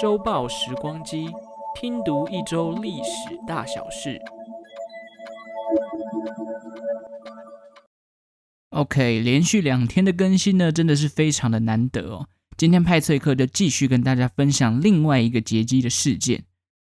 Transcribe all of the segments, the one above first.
周报时光机，拼读一周历史大小事。OK，连续两天的更新呢，真的是非常的难得哦。今天派翠克就继续跟大家分享另外一个劫机的事件。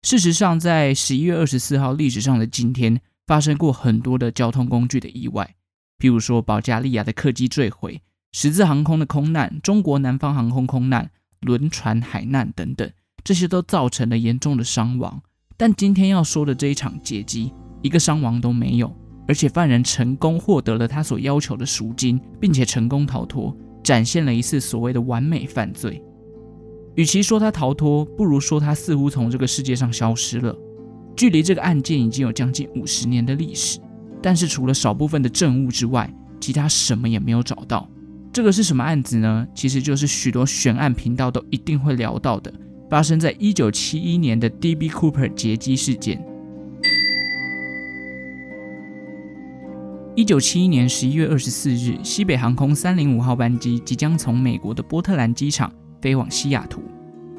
事实上，在十一月二十四号历史上的今天，发生过很多的交通工具的意外，譬如说保加利亚的客机坠毁、十字航空的空难、中国南方航空空难、轮船海难等等，这些都造成了严重的伤亡。但今天要说的这一场劫机，一个伤亡都没有，而且犯人成功获得了他所要求的赎金，并且成功逃脱，展现了一次所谓的完美犯罪。与其说他逃脱，不如说他似乎从这个世界上消失了。距离这个案件已经有将近五十年的历史，但是除了少部分的证物之外，其他什么也没有找到。这个是什么案子呢？其实就是许多悬案频道都一定会聊到的，发生在一九七一年的 DB Cooper 劫机事件。一九七一年十一月二十四日，西北航空三零五号班机即将从美国的波特兰机场飞往西雅图，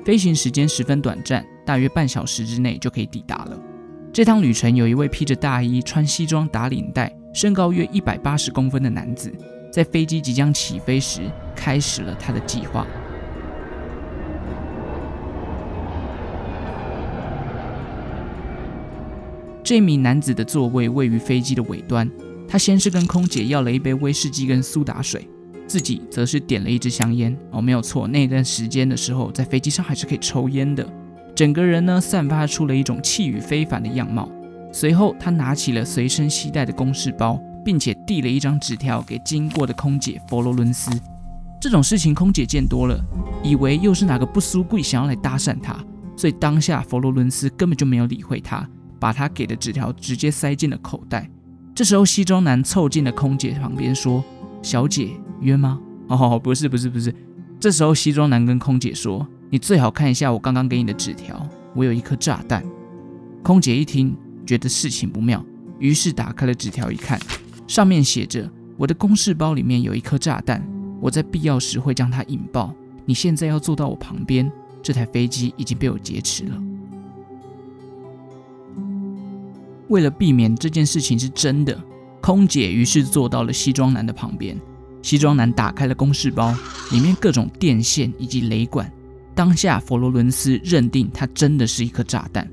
飞行时间十分短暂。大约半小时之内就可以抵达了。这趟旅程有一位披着大衣、穿西装、打领带、身高约一百八十公分的男子，在飞机即将起飞时开始了他的计划。这名男子的座位位于飞机的尾端，他先是跟空姐要了一杯威士忌跟苏打水，自己则是点了一支香烟。哦，没有错，那段时间的时候，在飞机上还是可以抽烟的。整个人呢，散发出了一种气宇非凡的样貌。随后，他拿起了随身携带的公事包，并且递了一张纸条给经过的空姐佛罗伦斯。这种事情空姐见多了，以为又是哪个不苏贵想要来搭讪她，所以当下佛罗伦斯根本就没有理会她，把她给的纸条直接塞进了口袋。这时候，西装男凑近了空姐旁边说：“小姐，约吗？”哦，不是，不是，不是。这时候，西装男跟空姐说。你最好看一下我刚刚给你的纸条，我有一颗炸弹。空姐一听，觉得事情不妙，于是打开了纸条一看，上面写着：“我的公事包里面有一颗炸弹，我在必要时会将它引爆。你现在要坐到我旁边，这台飞机已经被我劫持了。”为了避免这件事情是真的，空姐于是坐到了西装男的旁边。西装男打开了公事包，里面各种电线以及雷管。当下，佛罗伦斯认定它真的是一颗炸弹。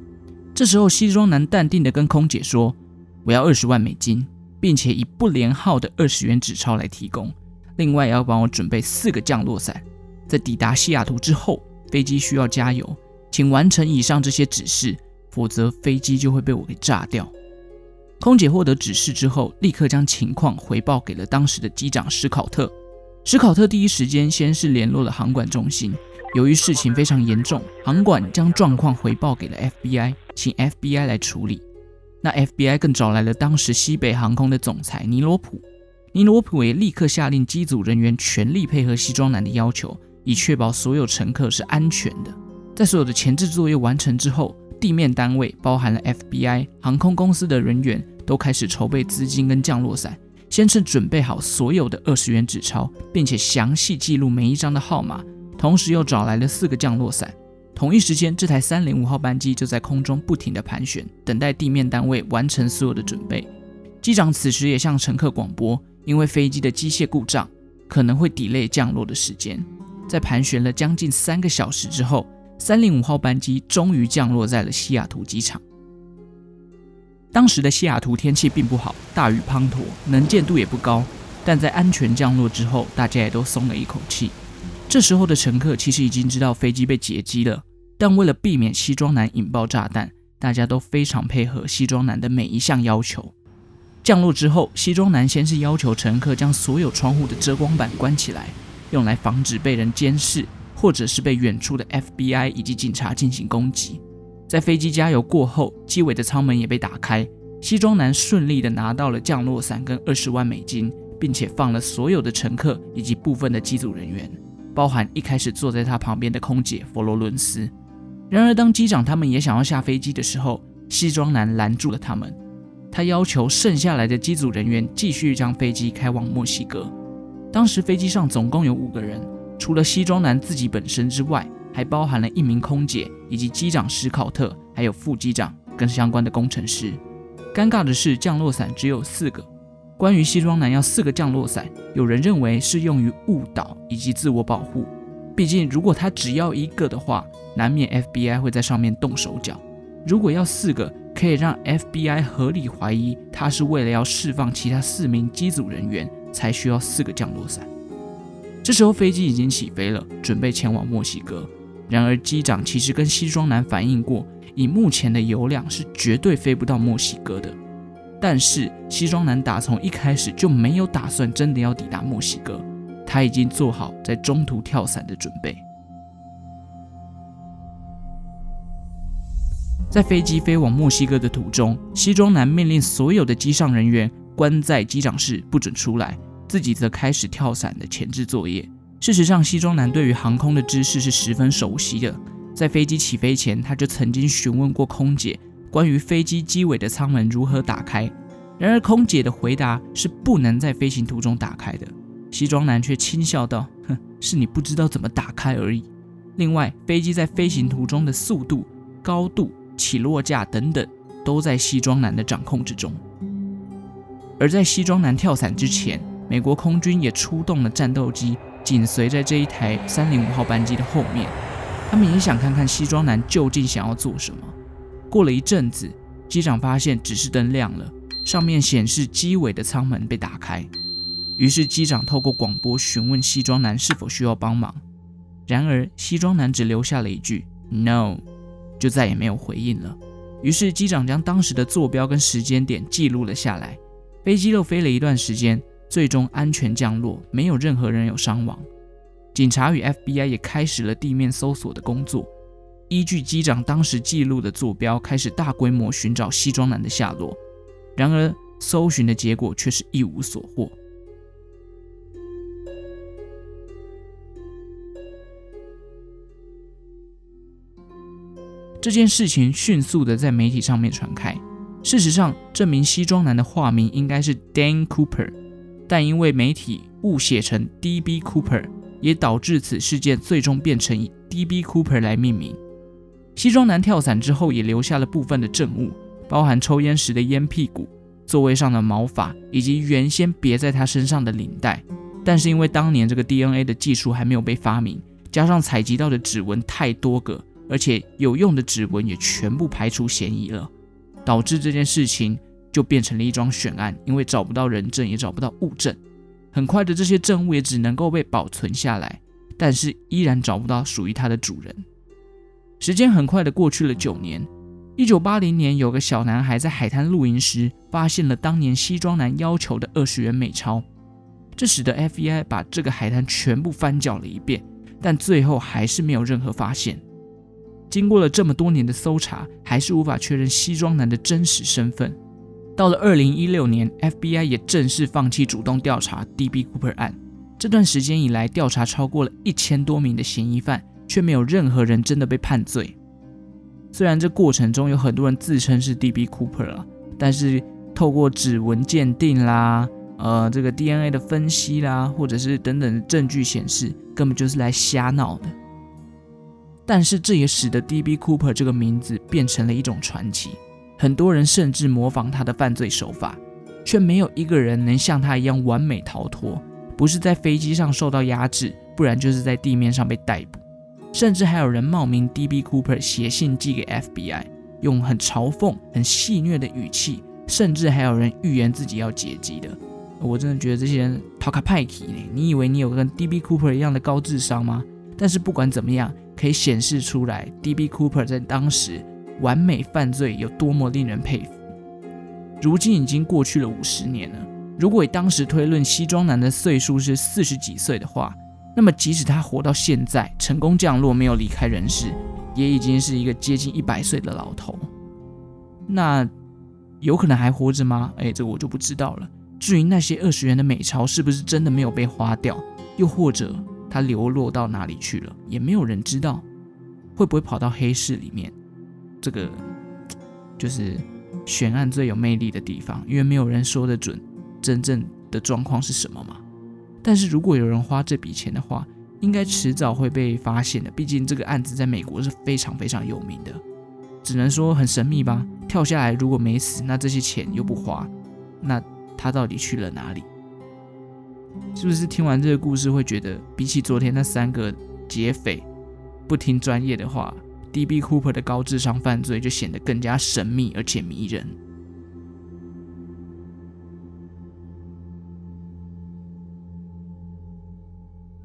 这时候，西装男淡定地跟空姐说：“我要二十万美金，并且以不连号的二十元纸钞来提供。另外，也要帮我准备四个降落伞。在抵达西雅图之后，飞机需要加油，请完成以上这些指示，否则飞机就会被我给炸掉。”空姐获得指示之后，立刻将情况回报给了当时的机长史考特。史考特第一时间先是联络了航管中心。由于事情非常严重，航管将状况回报给了 FBI，请 FBI 来处理。那 FBI 更找来了当时西北航空的总裁尼罗普，尼罗普也立刻下令机组人员全力配合西装男的要求，以确保所有乘客是安全的。在所有的前置作业完成之后，地面单位包含了 FBI 航空公司的人员都开始筹备资金跟降落伞，先是准备好所有的二十元纸钞，并且详细记录每一张的号码。同时又找来了四个降落伞。同一时间，这台三零五号班机就在空中不停地盘旋，等待地面单位完成所有的准备。机长此时也向乘客广播，因为飞机的机械故障可能会 delay 降落的时间。在盘旋了将近三个小时之后，三零五号班机终于降落在了西雅图机场。当时的西雅图天气并不好，大雨滂沱，能见度也不高。但在安全降落之后，大家也都松了一口气。这时候的乘客其实已经知道飞机被劫机了，但为了避免西装男引爆炸弹，大家都非常配合西装男的每一项要求。降落之后，西装男先是要求乘客将所有窗户的遮光板关起来，用来防止被人监视，或者是被远处的 FBI 以及警察进行攻击。在飞机加油过后，机尾的舱门也被打开，西装男顺利的拿到了降落伞跟二十万美金，并且放了所有的乘客以及部分的机组人员。包含一开始坐在他旁边的空姐佛罗伦斯。然而，当机长他们也想要下飞机的时候，西装男拦住了他们。他要求剩下来的机组人员继续将飞机开往墨西哥。当时飞机上总共有五个人，除了西装男自己本身之外，还包含了一名空姐以及机长史考特，还有副机长跟相关的工程师。尴尬的是，降落伞只有四个。关于西装男要四个降落伞，有人认为是用于误导以及自我保护。毕竟，如果他只要一个的话，难免 FBI 会在上面动手脚。如果要四个，可以让 FBI 合理怀疑他是为了要释放其他四名机组人员，才需要四个降落伞。这时候飞机已经起飞了，准备前往墨西哥。然而机长其实跟西装男反映过，以目前的油量是绝对飞不到墨西哥的。但是西装男打从一开始就没有打算真的要抵达墨西哥，他已经做好在中途跳伞的准备。在飞机飞往墨西哥的途中，西装男命令所有的机上人员关在机长室，不准出来，自己则开始跳伞的前置作业。事实上，西装男对于航空的知识是十分熟悉的。在飞机起飞前，他就曾经询问过空姐关于飞机机尾的舱门如何打开。然而，空姐的回答是不能在飞行途中打开的。西装男却轻笑道：“哼，是你不知道怎么打开而已。”另外，飞机在飞行途中的速度、高度。起落架等等都在西装男的掌控之中。而在西装男跳伞之前，美国空军也出动了战斗机，紧随在这一台三零五号班机的后面。他们也想看看西装男究竟想要做什么。过了一阵子，机长发现指示灯亮了，上面显示机尾的舱门被打开。于是机长透过广播询问西装男是否需要帮忙。然而西装男只留下了一句 “No”。就再也没有回应了。于是机长将当时的坐标跟时间点记录了下来。飞机又飞了一段时间，最终安全降落，没有任何人有伤亡。警察与 FBI 也开始了地面搜索的工作，依据机长当时记录的坐标，开始大规模寻找西装男的下落。然而，搜寻的结果却是一无所获。这件事情迅速的在媒体上面传开。事实上，这名西装男的化名应该是 Dan Cooper，但因为媒体误写成 DB Cooper，也导致此事件最终变成以 DB Cooper 来命名。西装男跳伞之后，也留下了部分的证物，包含抽烟时的烟屁股、座位上的毛发，以及原先别在他身上的领带。但是因为当年这个 DNA 的技术还没有被发明，加上采集到的指纹太多个。而且有用的指纹也全部排除嫌疑了，导致这件事情就变成了一桩悬案。因为找不到人证，也找不到物证，很快的这些证物也只能够被保存下来，但是依然找不到属于它的主人。时间很快的过去了九年，一九八零年，有个小男孩在海滩露营时发现了当年西装男要求的二十元美钞，这使得 FBI 把这个海滩全部翻搅了一遍，但最后还是没有任何发现。经过了这么多年的搜查，还是无法确认西装男的真实身份。到了二零一六年，FBI 也正式放弃主动调查 DB Cooper 案。这段时间以来，调查超过了一千多名的嫌疑犯，却没有任何人真的被判罪。虽然这过程中有很多人自称是 DB Cooper 了，但是透过指纹鉴定啦，呃，这个 DNA 的分析啦，或者是等等证据显示，根本就是来瞎闹的。但是这也使得 DB Cooper 这个名字变成了一种传奇，很多人甚至模仿他的犯罪手法，却没有一个人能像他一样完美逃脱。不是在飞机上受到压制，不然就是在地面上被逮捕。甚至还有人冒名 DB Cooper 写信寄给 FBI，用很嘲讽、很戏谑的语气，甚至还有人预言自己要劫机的。我真的觉得这些人讨卡派气呢？你以为你有跟 DB Cooper 一样的高智商吗？但是不管怎么样。可以显示出来，DB Cooper 在当时完美犯罪有多么令人佩服。如今已经过去了五十年了，如果以当时推论西装男的岁数是四十几岁的话，那么即使他活到现在，成功降落没有离开人世，也已经是一个接近一百岁的老头。那有可能还活着吗？哎，这个我就不知道了。至于那些二十元的美钞是不是真的没有被花掉，又或者……他流落到哪里去了，也没有人知道。会不会跑到黑市里面？这个就是悬案最有魅力的地方，因为没有人说得准真正的状况是什么嘛。但是如果有人花这笔钱的话，应该迟早会被发现的。毕竟这个案子在美国是非常非常有名的，只能说很神秘吧。跳下来如果没死，那这些钱又不花，那他到底去了哪里？是不是听完这个故事会觉得，比起昨天那三个劫匪不听专业的话，DB Cooper 的高智商犯罪就显得更加神秘而且迷人？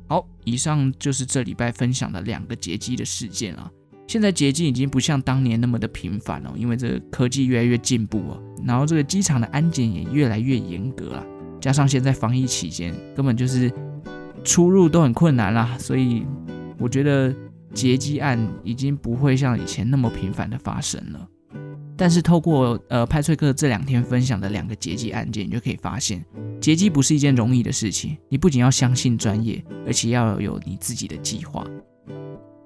好，以上就是这礼拜分享的两个劫机的事件了。现在劫机已经不像当年那么的频繁了，因为这个科技越来越进步了，然后这个机场的安检也越来越严格了。加上现在防疫期间，根本就是出入都很困难啦，所以我觉得劫机案已经不会像以前那么频繁的发生了。但是透过呃派翠克这两天分享的两个劫机案件，你就可以发现，劫机不是一件容易的事情。你不仅要相信专业，而且要有你自己的计划。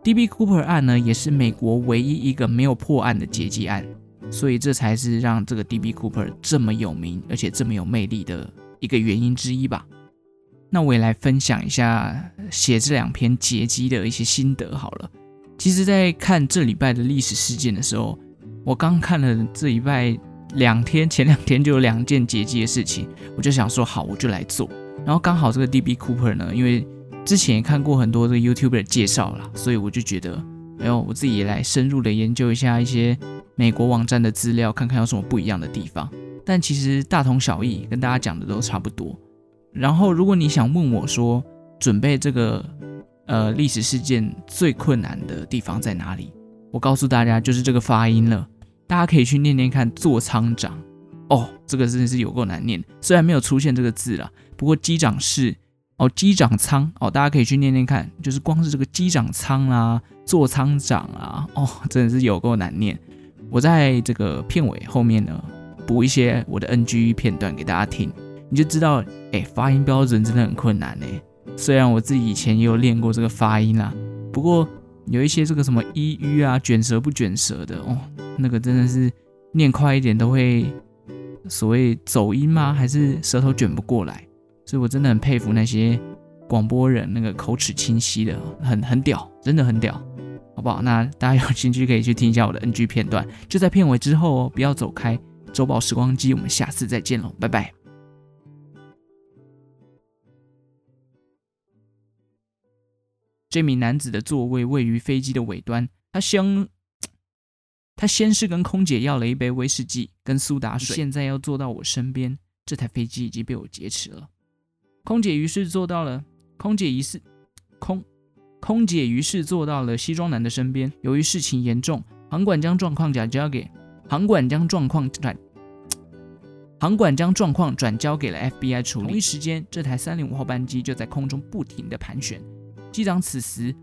DB Cooper 案呢，也是美国唯一一个没有破案的劫机案，所以这才是让这个 DB Cooper 这么有名，而且这么有魅力的一个原因之一吧。那我也来分享一下写这两篇劫机的一些心得好了。其实，在看这礼拜的历史事件的时候，我刚看了这礼拜两天，前两天就有两件劫机的事情，我就想说好，我就来做。然后刚好这个 DB Cooper 呢，因为之前也看过很多这个 YouTuber 的介绍啦，所以我就觉得，哎呦，我自己也来深入的研究一下一些美国网站的资料，看看有什么不一样的地方。但其实大同小异，跟大家讲的都差不多。然后如果你想问我说，准备这个呃历史事件最困难的地方在哪里？我告诉大家，就是这个发音了。大家可以去念念看，座舱长哦，这个真的是有够难念。虽然没有出现这个字了，不过机长室哦，机长舱哦，大家可以去念念看，就是光是这个机长舱啦，座舱长啊，哦，真的是有够难念。我在这个片尾后面呢，补一些我的 NG 片段给大家听，你就知道，哎，发音标准真的很困难呢。虽然我自己以前也有练过这个发音啦，不过有一些这个什么 EÜ 啊，卷舌不卷舌的哦。那个真的是念快一点都会所谓走音吗？还是舌头卷不过来？所以我真的很佩服那些广播人，那个口齿清晰的，很很屌，真的很屌，好不好？那大家有兴趣可以去听一下我的 NG 片段，就在片尾之后哦，不要走开。周报时光机，我们下次再见喽，拜拜。这名男子的座位位于飞机的尾端，他先。他先是跟空姐要了一杯威士忌跟苏打水，现在要坐到我身边。这台飞机已经被我劫持了。空姐于是坐到了空姐于是空空姐于是坐到了西装男的身边。由于事情严重，航管将状况转交给航管将状况转 航管将状况转交给了 FBI 处理。同一时间，这台三零五号班机就在空中不停地盘旋。机长此时。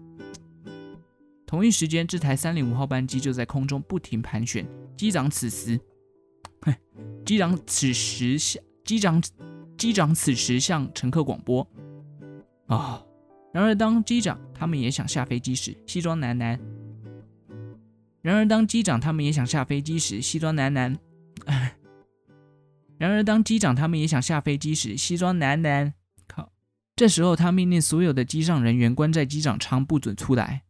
同一时间，这台三零五号班机就在空中不停盘旋。机长此时，嘿，机长此时向机长机长此时向乘客广播啊、然而，当机长他们也想下飞机时，西装男男。然而，当机长他们也想下飞机时，西装男男。然而，当机长他们也想下飞机时，西装男男。这时候，他命令所有的机上人员关在机长舱，不准出来。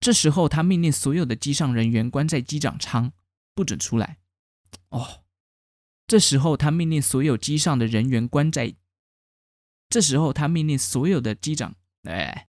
这时候，他命令所有的机上人员关在机长舱，不准出来。哦，这时候他命令所有机上的人员关在。这时候他命令所有的机长，哎，